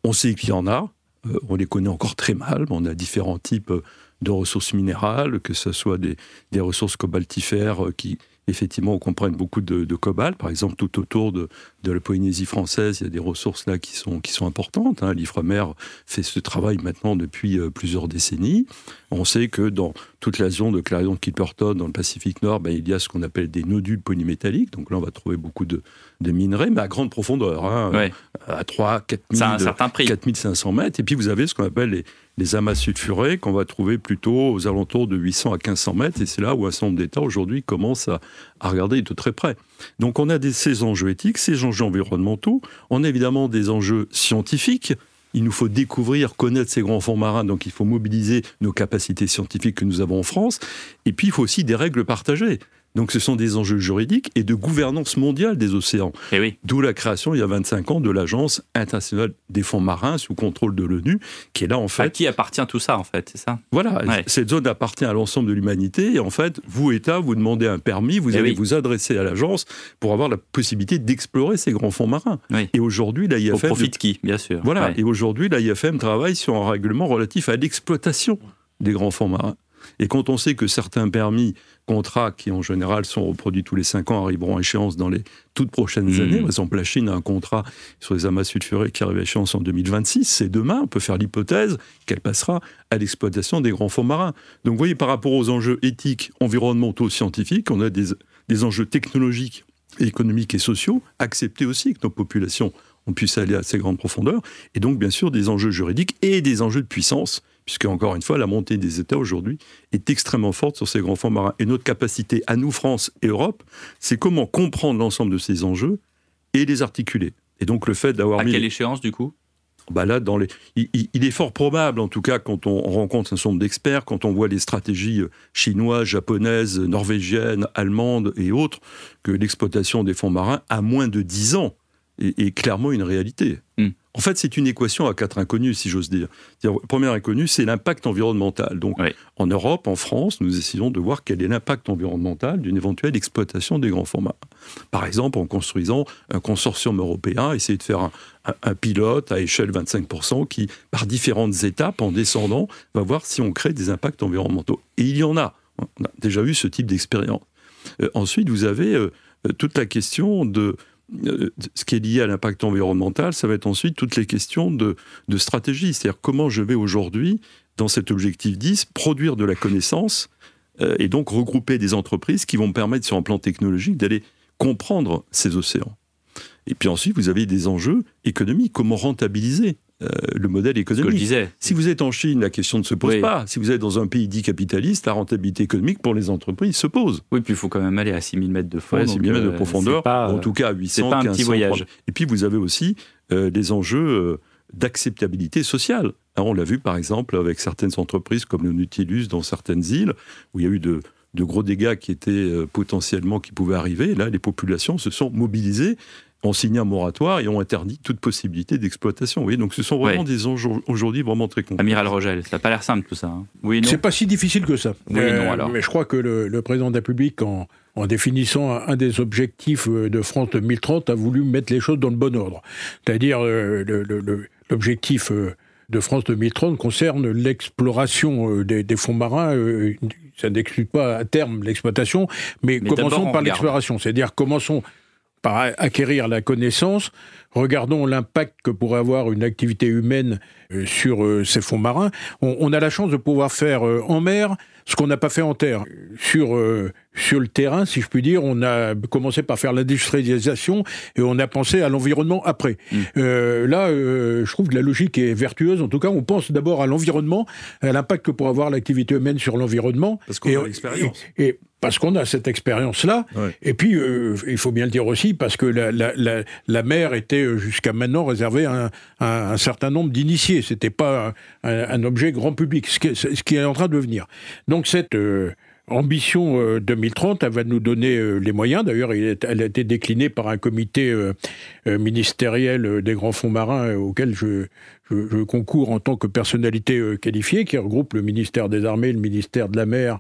On, sait qu'il y en a. Euh, on les connaît encore très mal. On a différents types de ressources minérales, que ce soit des, des ressources cobaltifères euh, qui, effectivement, comprennent beaucoup de, de, cobalt. Par exemple, tout autour de, de, la Polynésie française, il y a des ressources là qui sont, qui sont importantes. Hein. L'IFREMER fait ce travail maintenant depuis euh, plusieurs décennies. On sait que dans toute la zone de Clarion de Clipperton, dans le Pacifique Nord, ben, il y a ce qu'on appelle des nodules polymétalliques. Donc là, on va trouver beaucoup de, de minerais, mais à grande profondeur, hein, à 3, 4 4500 mètres. Et puis vous avez ce qu'on appelle les, les amas sulfurés qu'on va trouver plutôt aux alentours de 800 à 1500 mètres. Et c'est là où un certain nombre d'États aujourd'hui commencent à, à, regarder de très près. Donc on a des, ces enjeux éthiques, ces enjeux environnementaux. On a évidemment des enjeux scientifiques. Il nous faut découvrir, connaître ces grands fonds marins, donc il faut mobiliser nos capacités scientifiques que nous avons en France. Et puis il faut aussi des règles partagées. Donc ce sont des enjeux juridiques et de gouvernance mondiale des océans. Eh oui. D'où la création il y a 25 ans de l'Agence internationale des fonds marins sous contrôle de l'ONU, qui est là en fait. À qui appartient tout ça en fait, c'est ça? Voilà, cette zone appartient à l'ensemble de l'humanité et en fait, vous État, vous demandez un permis, vous eh allez vous adresser à l'agence pour avoir la possibilité d'explorer ces grands fonds marins. Et aujourd'hui, l'AIFM. Au profit de qui, bien sûr. Voilà, et aujourd'hui, l'AIFM travaille sur un règlement relatif à l'exploitation des grands fonds marins. Et quand on sait que certains permis, contrats qui en général sont reproduits tous les 5 ans, arriveront à échéance dans les toutes prochaines mmh. années, par exemple la Chine a un contrat sur les amas sulfurés qui arrive à échéance en 2026, c'est demain, on peut faire l'hypothèse qu'elle passera à l'exploitation des grands fonds marins. Donc vous voyez, par rapport aux enjeux éthiques, environnementaux, scientifiques, on a des, des enjeux technologiques, économiques et sociaux, acceptés aussi que nos populations on puisse aller à ces grandes profondeurs, et donc bien sûr des enjeux juridiques et des enjeux de puissance puisque encore une fois, la montée des États aujourd'hui est extrêmement forte sur ces grands fonds marins. Et notre capacité à nous, France et Europe, c'est comment comprendre l'ensemble de ces enjeux et les articuler. Et donc le fait d'avoir à quelle échéance du coup? Bah là, dans les... il, est fort probable, en tout cas, quand on rencontre un certain nombre d'experts, quand on voit les stratégies chinoises, japonaises, norvégiennes, allemandes et autres, que l'exploitation des fonds marins à moins de 10 ans est, clairement une réalité. Hmm. En fait, c'est une équation à quatre inconnus, si j'ose dire. dire le premier inconnu, c'est l'impact environnemental. Donc, en Europe, en France, nous essayons de voir quel est l'impact environnemental d'une éventuelle exploitation des grands formats. Par exemple, en construisant un consortium européen, essayer de faire un, pilote à échelle 25% qui, par différentes étapes, en descendant, va voir si on crée des impacts environnementaux. Et il y en a. On a déjà eu ce type d'expérience. Euh, ensuite, vous avez euh, toute la question de ce qui est lié à l'impact environnemental, ça va être ensuite toutes les questions de, stratégie. C'est-à-dire comment je vais aujourd'hui, dans cet objectif 10, produire de la connaissance euh, et donc regrouper des entreprises qui vont me permettre, sur un plan technologique, d'aller comprendre ces océans. Et puis ensuite, vous avez des enjeux économiques. Comment rentabiliser euh, le modèle économique. je disais. Si vous êtes en Chine, la question ne se pose pas. Si vous êtes dans un pays dit capitaliste, la rentabilité économique pour les entreprises se pose. Oui, puis il faut quand même aller à 6000 mètres de fond. 6000 mètres de euh, profondeur, en tout cas à 800, pas un petit voyage. Et puis vous avez aussi euh, des enjeux d'acceptabilité sociale. on l'a vu par exemple avec certaines entreprises comme le Nautilus dans certaines îles, où il y a eu de, de gros dégâts qui étaient potentiellement qui pouvaient arriver. là, les populations se sont mobilisées ont signé un moratoire et ont interdit toute possibilité d'exploitation. Oui, donc ce sont vraiment des enjeux aujourd'hui vraiment très complexes. Amiral Rogel, ça n'a pas l'air simple tout ça. Hein. Oui, c'est pas si difficile que ça. Oui, non, alors. Mais je crois que le, président de la République, en, en définissant un des objectifs euh, de France 2030, a voulu mettre les choses dans le bon ordre. C'est-à-dire euh, l'objectif euh, de France 2030 concerne l'exploration des, fonds marins. Ça n'exclut pas à terme l'exploitation, mais, mais commençons par l'exploration. C'est-à-dire commençons par acquérir la connaissance, regardons l'impact que pourrait avoir une activité humaine euh, sur euh, ces fonds marins. On, a la chance de pouvoir faire euh, en mer ce qu'on n'a pas fait en terre. Sur, sur le terrain, si je puis dire, on a commencé par faire l'industrialisation et on a pensé à l'environnement après. Mm. là, je trouve que la logique est vertueuse. En tout cas, on pense d'abord à l'environnement, à l'impact que pourrait avoir l'activité humaine sur l'environnement. Parce qu'on a l'expérience. Et, parce qu'on a cette expérience-là. Et puis, il faut bien le dire aussi, parce que la, la, la mer était jusqu'à maintenant réservé à un, certain nombre d'initiés. C'était pas un, objet grand public, ce qui, est, en train de devenir. Donc cette euh, Ambition 2030, elle va nous donner les moyens. D'ailleurs, elle a été déclinée par un comité ministériel des grands fonds marins auquel je, concours en tant que personnalité qualifiée, qui regroupe le ministère des Armées, le ministère de la Mer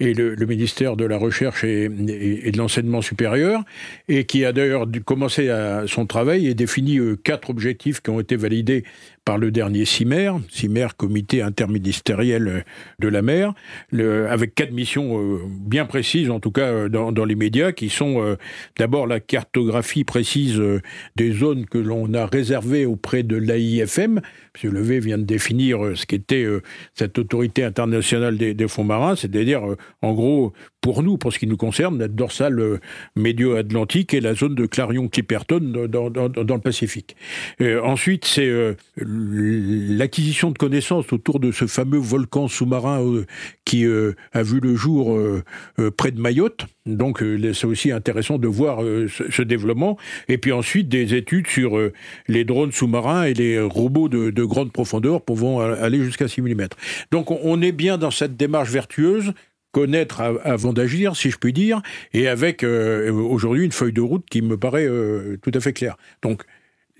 et le, ministère de la Recherche et, de l'Enseignement supérieur, et qui a d'ailleurs commencé son travail et défini quatre objectifs qui ont été validés par le dernier CIMER, CIMER, comité interministériel de la mer, le, avec quatre missions euh, bien précises, en tout cas euh, dans, dans les médias, qui sont euh, d'abord la cartographie précise des zones que l'on a réservées auprès de l'AIFM. M. Levé vient de définir ce qu'était cette autorité internationale des, des fonds marins, c'est-à-dire, en gros, pour nous, pour ce qui nous concerne, notre dorsale médio-atlantique et la zone de Clarion-Clipperton dans, le Pacifique. ensuite, c'est l'acquisition de connaissances autour de ce fameux volcan sous-marin euh, qui euh, a vu le jour euh, près de Mayotte. Donc c'est aussi intéressant de voir ce, développement. Et puis ensuite des études sur les drones sous-marins et les robots de, grande profondeur pouvant aller jusqu'à 6 mm. Donc on est bien dans cette démarche vertueuse connaître avant d'agir, si je puis dire, et avec aujourd'hui une feuille de route qui me paraît tout à fait claire. Donc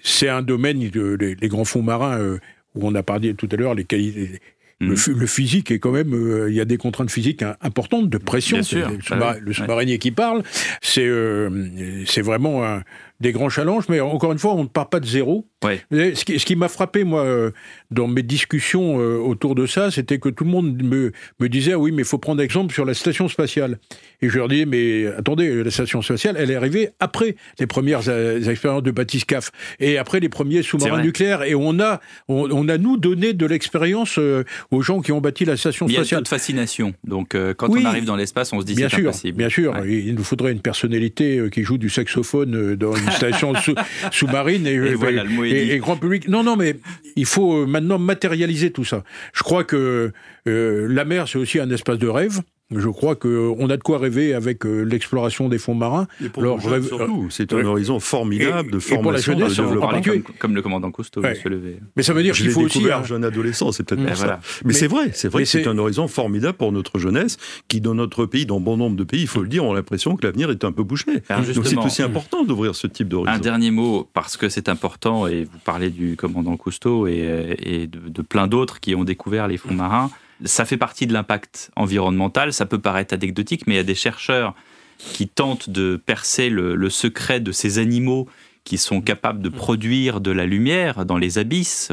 c'est un domaine, les, grands fonds marins, euh, où on a parlé tout à l'heure, les qualités. Le, physique est quand même, euh, il y a des contraintes physiques importantes de pression. le, le sous-marinier qui parle, c'est euh, c'est vraiment des grands challenges, mais encore une fois, on ne part pas de zéro. Ce qui, m'a frappé, moi, euh, dans mes discussions euh, autour de ça, c'était que tout le monde me, me disait ah oui, mais il faut prendre exemple sur la station spatiale. Et je leur disais mais attendez, la station spatiale, elle est arrivée après les premières euh, expériences de Batiscaf et après les premiers sous-marins nucléaires. Et on a, on, a nous donné de l'expérience aux gens qui ont bâti la station spatiale. Il y a une fascination. Donc quand on arrive dans l'espace, on se dit c'est impossible. Bien sûr, il nous faudrait une personnalité qui joue du saxophone dans une station sous-marine et, et, grand public. Non, non, mais il faut euh, maintenant matérialiser tout ça. Je crois que euh, la mer, c'est aussi un espace de rêve. Je crois qu'on a de quoi rêver avec euh, l'exploration des fonds marins. Et pour Alors, rêve, surtout, c'est un horizon formidable de formation, de développement. Comme, le commandant Cousteau, ouais. Levé. Mais ça veut dire qu'il faut aussi... Je jeune adolescent, c'est peut-être pour ça. Mais, c'est vrai, c'est vrai que c'est un horizon formidable pour notre jeunesse, qui dans notre pays, dans bon nombre de pays, il faut le dire, ont l'impression que l'avenir est un peu bouché. Donc c'est aussi important d'ouvrir ce type d'horizon. Un dernier mot, parce que c'est important, et vous parlez du commandant Cousteau et, de, de plein d'autres qui ont découvert les fonds marins ça fait partie de l'impact environnemental. Ça peut paraître anecdotique, mais il y a des chercheurs qui tentent de percer le, secret de ces animaux qui sont capables de produire de la lumière dans les abysses.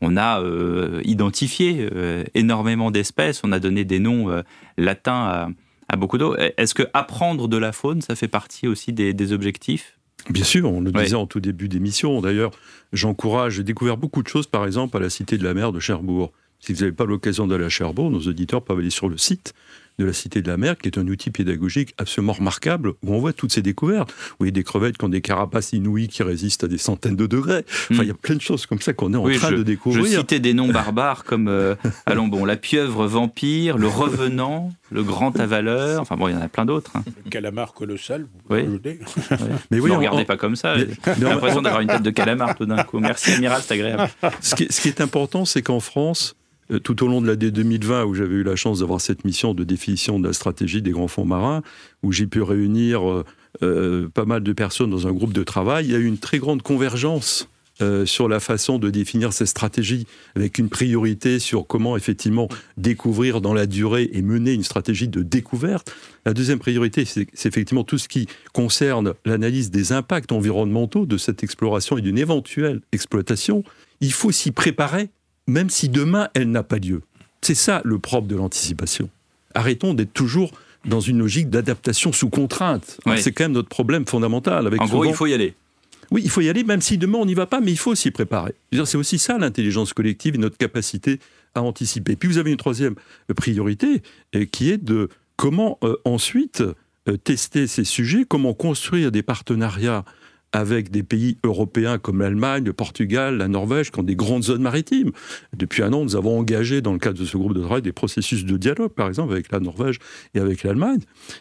On a euh, identifié euh, énormément d'espèces, on a donné des noms euh, latins à, beaucoup d'eau. Est-ce que apprendre de la faune, ça fait partie aussi des, objectifs? Bien sûr, on le disait en tout début d'émission. D'ailleurs, j'encourage, j'ai découvert beaucoup de choses, par exemple, à la Cité de la Mer de Cherbourg. Si vous n'avez pas l'occasion d'aller à Cherbourg, nos auditeurs peuvent aller sur le site de la Cité de la Mer, qui est un outil pédagogique absolument remarquable, où on voit toutes ces découvertes. Vous voyez des crevettes qui ont des carapaces inouïes qui résistent à des centaines de degrés. Enfin, il y a plein de choses comme ça qu'on est en train de découvrir. Je citais des noms barbares comme, euh, allons bon, la pieuvre vampire, le revenant, le grand avaleur, enfin bon, il y en a plein d'autres. Hein. Le calamar colossal, vous oui. Mais oui, ne regardez pas comme ça. J'ai l'impression d'avoir une tête de calamar tout d'un coup. Merci, Amiral, c'est agréable. ce qui est important, c'est qu'en France, tout au long de l'année 2020, où j'avais eu la chance d'avoir cette mission de définition de la stratégie des grands fonds marins, où j'ai pu réunir euh, euh, pas mal de personnes dans un groupe de travail, il y a eu une très grande convergence sur la façon de définir ces stratégies, avec une priorité sur comment effectivement découvrir dans la durée et mener une stratégie de découverte. La deuxième priorité, c'est effectivement tout ce qui concerne l'analyse des impacts environnementaux de cette exploration et d'une éventuelle exploitation. Il faut s'y préparer même si demain elle n'a pas lieu. C'est ça le propre de l'anticipation. Arrêtons d'être toujours dans une logique d'adaptation sous contrainte. C'est quand même notre problème fondamental. Avec en gros, il faut y aller. Oui, il faut y aller, même si demain on n'y va pas, mais il faut s'y préparer. C'est aussi ça l'intelligence collective et notre capacité à anticiper. Puis vous avez une troisième priorité, euh, qui est de comment euh, ensuite euh, tester ces sujets, comment construire des partenariats avec des pays européens comme l'Allemagne, le Portugal, la Norvège, qui ont des grandes zones maritimes. Depuis un an, nous avons engagé, dans le cadre de ce groupe de travail, des processus de dialogue, par exemple, avec la Norvège et avec l'Allemagne.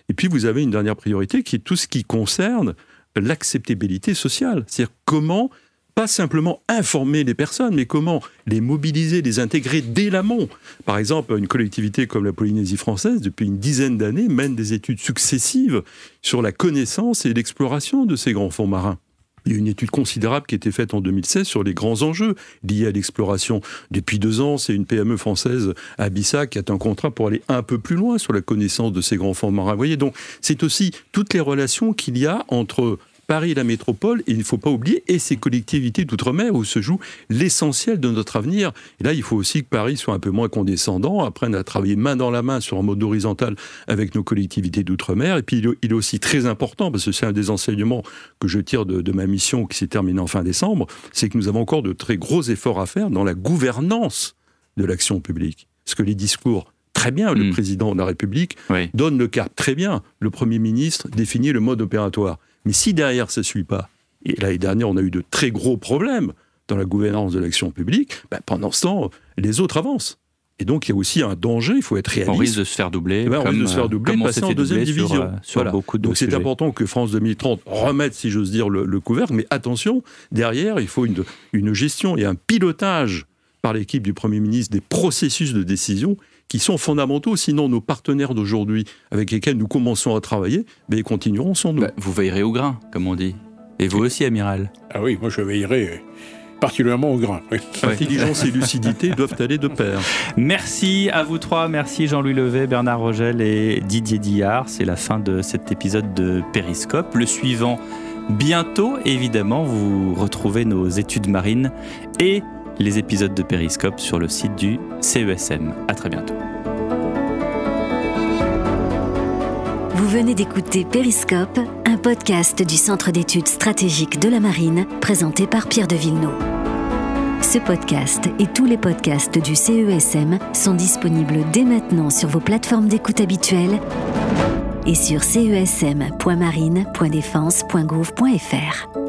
Et puis, vous avez une dernière priorité qui est tout ce qui concerne l'acceptabilité sociale. C'est-à-dire comment pas simplement informer les personnes, mais comment les mobiliser, les intégrer dès l'amont. Par exemple, une collectivité comme la Polynésie française, depuis une dizaine d'années, mène des études successives sur la connaissance et l'exploration de ces grands fonds marins. Il y a une étude considérable qui a été faite en 2016 sur les grands enjeux liés à l'exploration. Depuis deux ans, c'est une PME française, Abissa, qui a un contrat pour aller un peu plus loin sur la connaissance de ces grands fonds marins. Vous voyez, donc c'est aussi toutes les relations qu'il y a entre Paris, la métropole, et il ne faut pas oublier, et ces collectivités d'outre-mer où se joue l'essentiel de notre avenir. Et là, il faut aussi que Paris soit un peu moins condescendant, apprenne à travailler main dans la main sur un mode horizontal avec nos collectivités d'outre-mer. Et puis, il est aussi très important, parce que c'est un des enseignements que je tire de, ma mission qui s'est terminée en fin décembre, c'est que nous avons encore de très gros efforts à faire dans la gouvernance de l'action publique. Parce que les discours très bien, le hmm. président de la République donne le cap très bien. Le Premier ministre définit le mode opératoire. Mais si derrière ça ne suit pas, et l'année dernière on a eu de très gros problèmes dans la gouvernance de l'action publique, ben, pendant ce temps, les autres avancent. Et donc il y a aussi un danger, il faut être réaliste. On risque de se faire doubler. Eh ben, on risque de se faire doubler, passer en deuxième division. Sur, euh, beaucoup de donc c'est important que France 2030 remette, si j'ose dire, le, le, couvercle. Mais attention, derrière, il faut une, une gestion et un pilotage par l'équipe du Premier ministre des processus de décision qui sont fondamentaux. Sinon, nos partenaires d'aujourd'hui, avec lesquels nous commençons à travailler, ben, ils continueront sans nous. Bah, vous veillerez au grain, comme on dit. Et vous aussi, amiral Ah oui, moi je veillerai particulièrement au grain. Intelligence et lucidité doivent aller de pair. Merci à vous trois. Merci Jean-Louis Levet, Bernard Rogel et Didier Dillard. C'est la fin de cet épisode de Périscope. Le suivant bientôt, évidemment, vous retrouvez nos études marines et les épisodes de Périscope sur le site du CESM. À très bientôt. Vous venez d'écouter Périscope, un podcast du Centre d'études stratégiques de la marine présenté par Pierre de Villeneuve. Ce podcast et tous les podcasts du CESM sont disponibles dès maintenant sur vos plateformes d'écoute habituelles et sur cesm.marine.défense.gouv.fr.